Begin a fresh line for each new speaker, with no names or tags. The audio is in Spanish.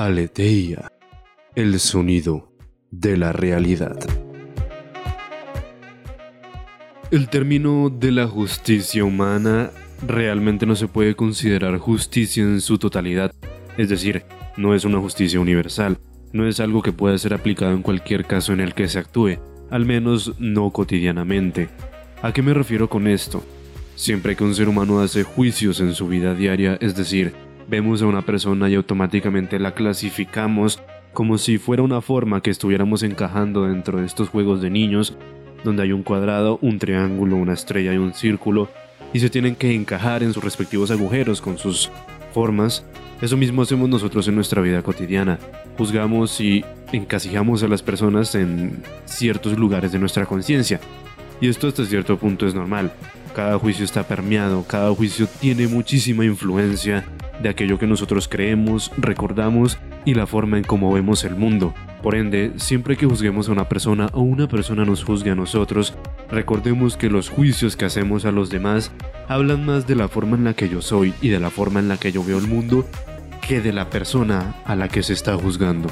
Aleteia, el sonido de la realidad. El término de la justicia humana realmente no se puede considerar justicia en su totalidad, es decir, no es una justicia universal, no es algo que pueda ser aplicado en cualquier caso en el que se actúe, al menos no cotidianamente. ¿A qué me refiero con esto? Siempre que un ser humano hace juicios en su vida diaria, es decir, vemos a una persona y automáticamente la clasificamos como si fuera una forma que estuviéramos encajando dentro de estos juegos de niños, donde hay un cuadrado, un triángulo, una estrella y un círculo, y se tienen que encajar en sus respectivos agujeros con sus formas. Eso mismo hacemos nosotros en nuestra vida cotidiana. Juzgamos y encasillamos a las personas en ciertos lugares de nuestra conciencia. Y esto hasta cierto punto es normal. Cada juicio está permeado, cada juicio tiene muchísima influencia de aquello que nosotros creemos, recordamos y la forma en cómo vemos el mundo. Por ende, siempre que juzguemos a una persona o una persona nos juzgue a nosotros, recordemos que los juicios que hacemos a los demás hablan más de la forma en la que yo soy y de la forma en la que yo veo el mundo que de la persona a la que se está juzgando.